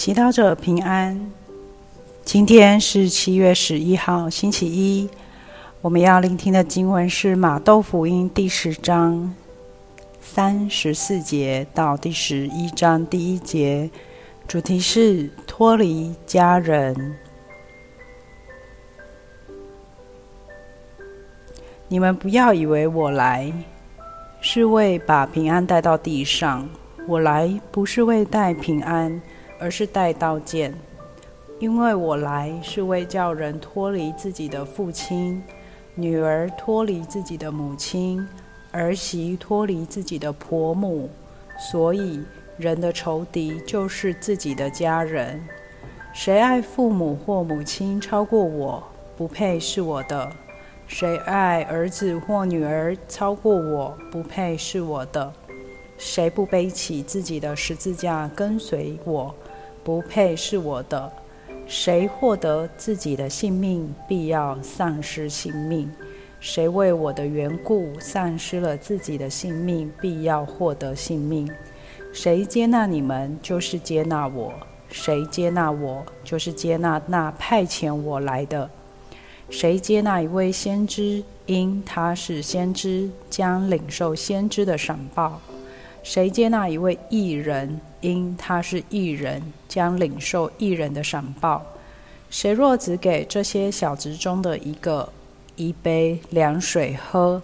祈祷者平安。今天是七月十一号，星期一。我们要聆听的经文是马窦福音第十章三十四节到第十一章第一节，主题是脱离家人。你们不要以为我来是为把平安带到地上，我来不是为带平安。而是带刀剑，因为我来是为叫人脱离自己的父亲，女儿脱离自己的母亲，儿媳脱离自己的婆母，所以人的仇敌就是自己的家人。谁爱父母或母亲超过我，不配是我的；谁爱儿子或女儿超过我，不配是我的；谁不背起自己的十字架跟随我，不配是我的。谁获得自己的性命，必要丧失性命；谁为我的缘故丧失了自己的性命，必要获得性命。谁接纳你们，就是接纳我；谁接纳我，就是接纳那派遣我来的。谁接纳一位先知，因他是先知，将领受先知的赏报。谁接纳一位艺人，因他是艺人，将领受艺人的赏报。谁若只给这些小子中的一个一杯凉水喝，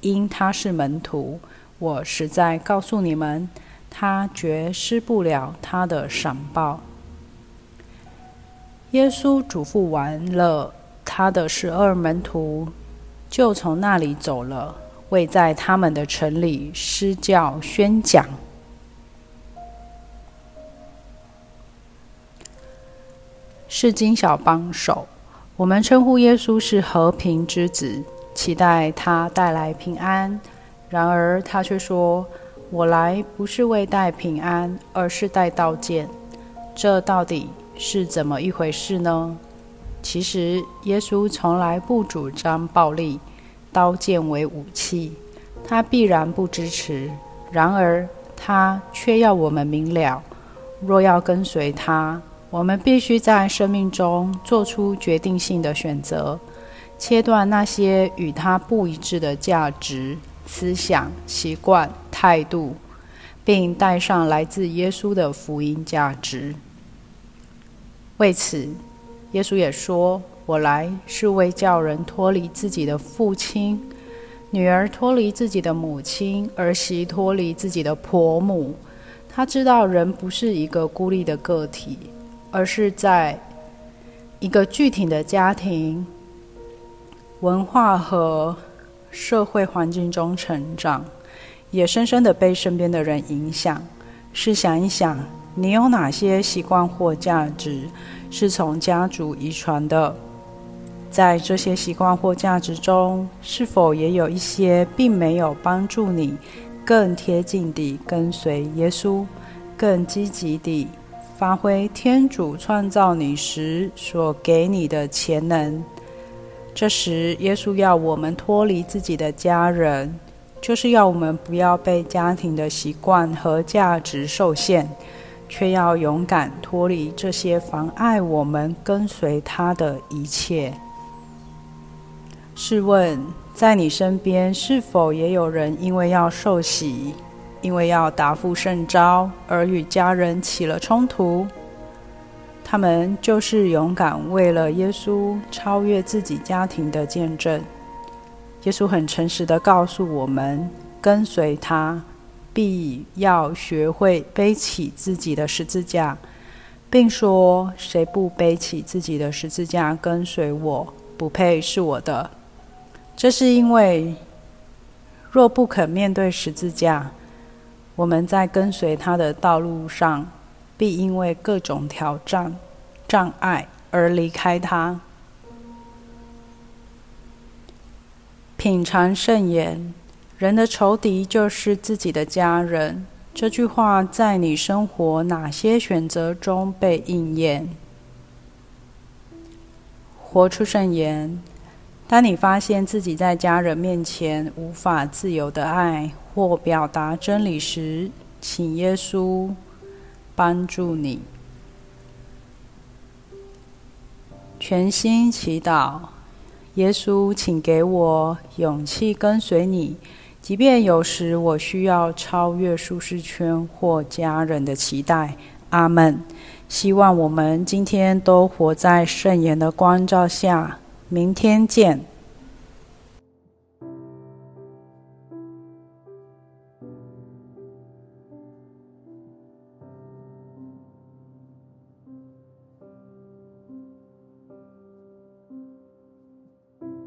因他是门徒，我实在告诉你们，他绝失不了他的赏报。耶稣嘱咐完了他的十二门徒，就从那里走了。为在他们的城里施教宣讲。是金小帮手，我们称呼耶稣是和平之子，期待他带来平安。然而他却说：“我来不是为带平安，而是带刀剑。”这到底是怎么一回事呢？其实耶稣从来不主张暴力。刀剑为武器，他必然不支持。然而，他却要我们明了：若要跟随他，我们必须在生命中做出决定性的选择，切断那些与他不一致的价值、思想、习惯、态度，并带上来自耶稣的福音价值。为此，耶稣也说。我来是为叫人脱离自己的父亲，女儿脱离自己的母亲，儿媳脱离自己的婆母。他知道人不是一个孤立的个体，而是在一个具体的家庭、文化和社会环境中成长，也深深的被身边的人影响。试想一想，你有哪些习惯或价值是从家族遗传的？在这些习惯或价值中，是否也有一些并没有帮助你更贴近地跟随耶稣，更积极地发挥天主创造你时所给你的潜能？这时，耶稣要我们脱离自己的家人，就是要我们不要被家庭的习惯和价值受限，却要勇敢脱离这些妨碍我们跟随他的一切。试问，在你身边是否也有人因为要受洗，因为要答复圣招而与家人起了冲突？他们就是勇敢为了耶稣超越自己家庭的见证。耶稣很诚实的告诉我们：跟随他，必要学会背起自己的十字架，并说：谁不背起自己的十字架跟随我，不配是我的。这是因为，若不肯面对十字架，我们在跟随他的道路上，必因为各种挑战、障碍而离开他。品尝圣言，人的仇敌就是自己的家人。这句话在你生活哪些选择中被应验？活出圣言。当你发现自己在家人面前无法自由的爱或表达真理时，请耶稣帮助你。全心祈祷，耶稣，请给我勇气跟随你，即便有时我需要超越舒适圈或家人的期待。阿门。希望我们今天都活在圣言的光照下。明天见。